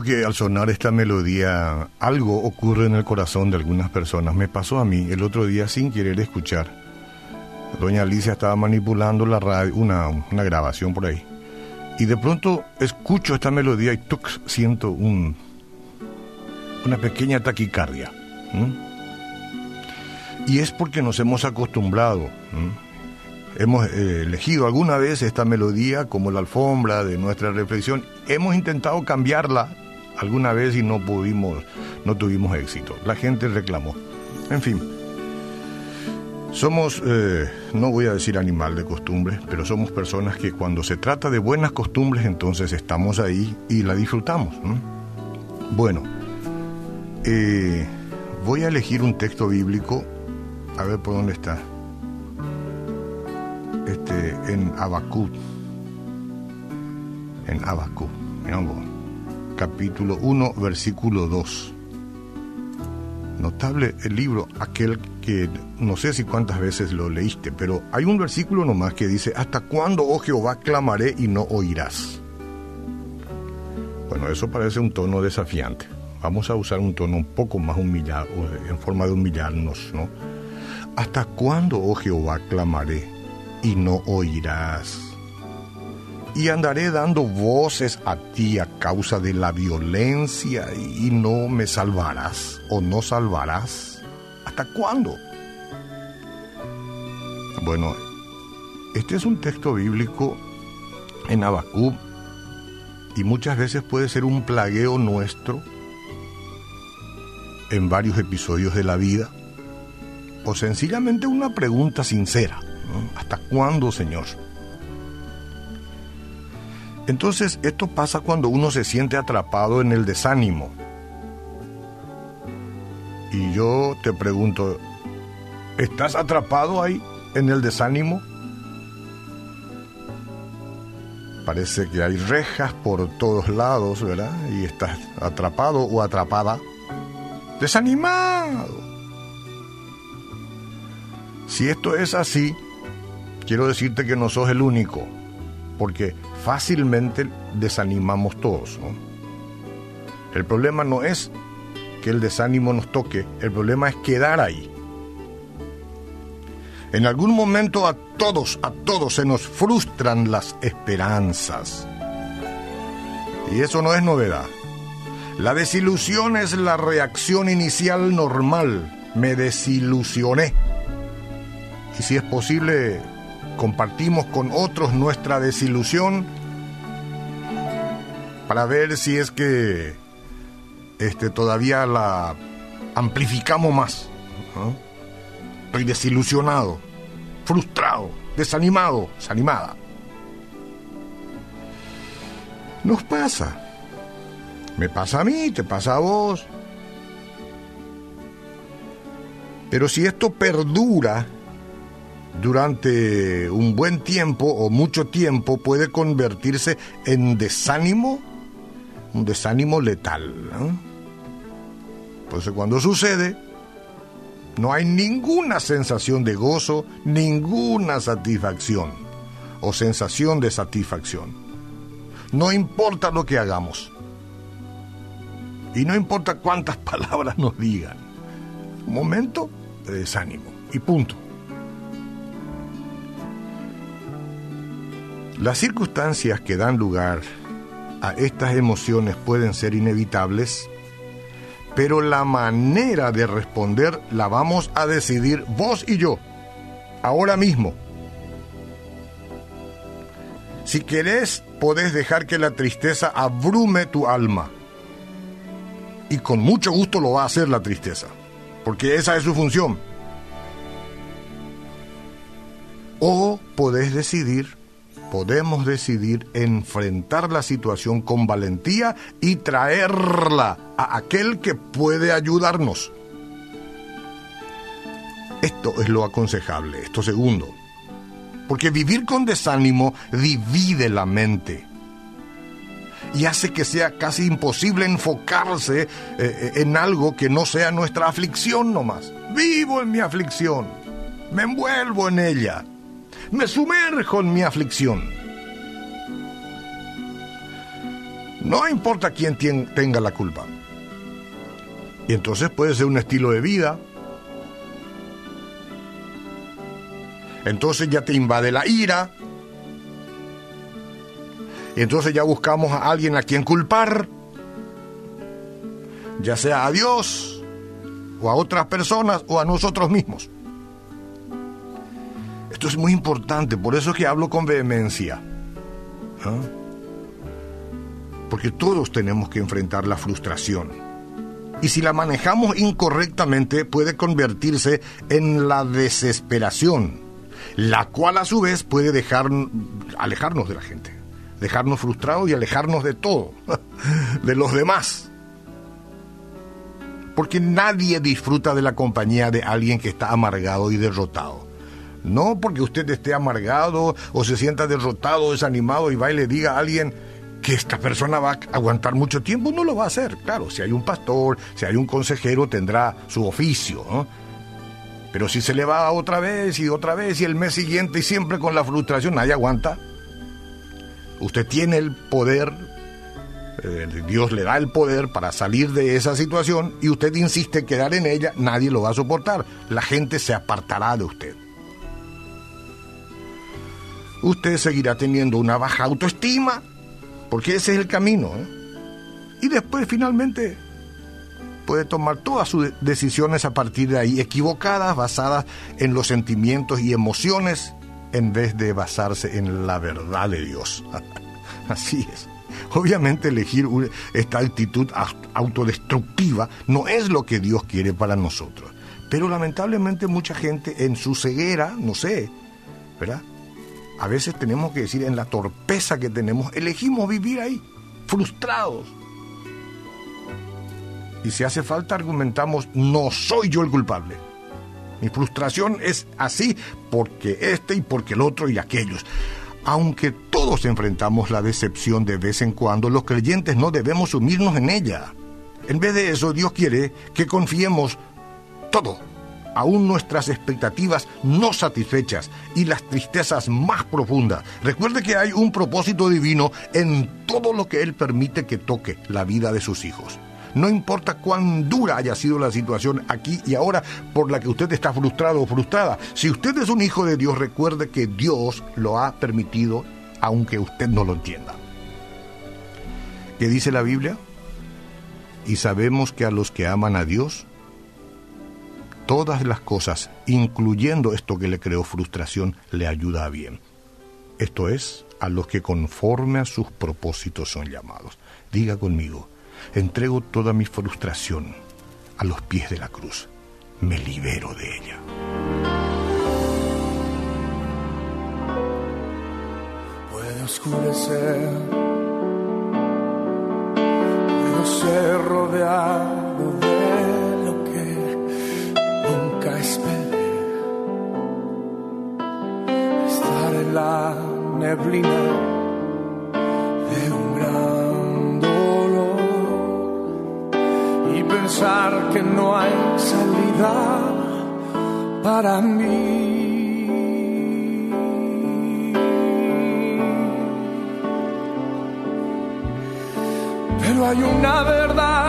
que al sonar esta melodía algo ocurre en el corazón de algunas personas. Me pasó a mí el otro día sin querer escuchar. Doña Alicia estaba manipulando la una, una grabación por ahí. Y de pronto escucho esta melodía y tuc, siento un, una pequeña taquicardia. Y es porque nos hemos acostumbrado. Hemos eh, elegido alguna vez esta melodía como la alfombra de nuestra reflexión. Hemos intentado cambiarla alguna vez y no pudimos, no tuvimos éxito. La gente reclamó. En fin, somos, eh, no voy a decir animal de costumbre, pero somos personas que cuando se trata de buenas costumbres, entonces estamos ahí y la disfrutamos. Bueno, eh, voy a elegir un texto bíblico, a ver por dónde está este, en Abacú, en Abacú, capítulo 1, versículo 2. Notable el libro, aquel que no sé si cuántas veces lo leíste, pero hay un versículo nomás que dice, ¿hasta cuándo, oh Jehová, clamaré y no oirás? Bueno, eso parece un tono desafiante. Vamos a usar un tono un poco más humillado, en forma de humillarnos, ¿no? ¿Hasta cuándo, oh Jehová, clamaré y no oirás. Y andaré dando voces a ti a causa de la violencia y no me salvarás o no salvarás. ¿Hasta cuándo? Bueno, este es un texto bíblico en Abacú y muchas veces puede ser un plagueo nuestro en varios episodios de la vida o sencillamente una pregunta sincera. ¿Hasta cuándo, Señor? Entonces, esto pasa cuando uno se siente atrapado en el desánimo. Y yo te pregunto, ¿estás atrapado ahí en el desánimo? Parece que hay rejas por todos lados, ¿verdad? Y estás atrapado o atrapada. Desanimado. Si esto es así, quiero decirte que no sos el único, porque fácilmente desanimamos todos. El problema no es que el desánimo nos toque, el problema es quedar ahí. En algún momento a todos, a todos se nos frustran las esperanzas. Y eso no es novedad. La desilusión es la reacción inicial normal. Me desilusioné. Y si es posible, compartimos con otros nuestra desilusión para ver si es que este, todavía la amplificamos más. Estoy desilusionado, frustrado, desanimado, desanimada. Nos pasa. Me pasa a mí, te pasa a vos. Pero si esto perdura durante un buen tiempo o mucho tiempo puede convertirse en desánimo, un desánimo letal. Entonces cuando sucede, no hay ninguna sensación de gozo, ninguna satisfacción o sensación de satisfacción. No importa lo que hagamos. Y no importa cuántas palabras nos digan. Momento de desánimo. Y punto. Las circunstancias que dan lugar a estas emociones pueden ser inevitables, pero la manera de responder la vamos a decidir vos y yo, ahora mismo. Si querés, podés dejar que la tristeza abrume tu alma. Y con mucho gusto lo va a hacer la tristeza, porque esa es su función. O podés decidir podemos decidir enfrentar la situación con valentía y traerla a aquel que puede ayudarnos. Esto es lo aconsejable, esto segundo. Porque vivir con desánimo divide la mente y hace que sea casi imposible enfocarse eh, en algo que no sea nuestra aflicción nomás. Vivo en mi aflicción, me envuelvo en ella me sumerjo en mi aflicción. No importa quién tenga la culpa. Y entonces puede ser un estilo de vida. Entonces ya te invade la ira. Y entonces ya buscamos a alguien a quien culpar. Ya sea a Dios, o a otras personas, o a nosotros mismos. Esto es muy importante, por eso es que hablo con vehemencia. ¿Ah? Porque todos tenemos que enfrentar la frustración. Y si la manejamos incorrectamente puede convertirse en la desesperación, la cual a su vez puede dejar, alejarnos de la gente, dejarnos frustrados y alejarnos de todo, de los demás. Porque nadie disfruta de la compañía de alguien que está amargado y derrotado. No porque usted esté amargado o se sienta derrotado, desanimado y va y le diga a alguien que esta persona va a aguantar mucho tiempo, no lo va a hacer. Claro, si hay un pastor, si hay un consejero, tendrá su oficio. Pero si se le va otra vez y otra vez y el mes siguiente y siempre con la frustración, nadie aguanta. Usted tiene el poder, eh, Dios le da el poder para salir de esa situación y usted insiste en quedar en ella, nadie lo va a soportar. La gente se apartará de usted usted seguirá teniendo una baja autoestima, porque ese es el camino. ¿eh? Y después finalmente puede tomar todas sus decisiones a partir de ahí, equivocadas, basadas en los sentimientos y emociones, en vez de basarse en la verdad de Dios. Así es. Obviamente elegir esta actitud autodestructiva no es lo que Dios quiere para nosotros. Pero lamentablemente mucha gente en su ceguera, no sé, ¿verdad? A veces tenemos que decir, en la torpeza que tenemos, elegimos vivir ahí, frustrados. Y si hace falta argumentamos, no soy yo el culpable. Mi frustración es así porque este y porque el otro y aquellos. Aunque todos enfrentamos la decepción de vez en cuando, los creyentes no debemos sumirnos en ella. En vez de eso, Dios quiere que confiemos todo aún nuestras expectativas no satisfechas y las tristezas más profundas. Recuerde que hay un propósito divino en todo lo que Él permite que toque la vida de sus hijos. No importa cuán dura haya sido la situación aquí y ahora por la que usted está frustrado o frustrada. Si usted es un hijo de Dios, recuerde que Dios lo ha permitido aunque usted no lo entienda. ¿Qué dice la Biblia? Y sabemos que a los que aman a Dios, todas las cosas, incluyendo esto que le creó frustración, le ayuda a bien. Esto es, a los que conforme a sus propósitos son llamados. Diga conmigo, entrego toda mi frustración a los pies de la cruz. Me libero de ella. Puede oscurecer, puedo ser rodeado la neblina de un gran dolor y pensar que no hay salida para mí. Pero hay una verdad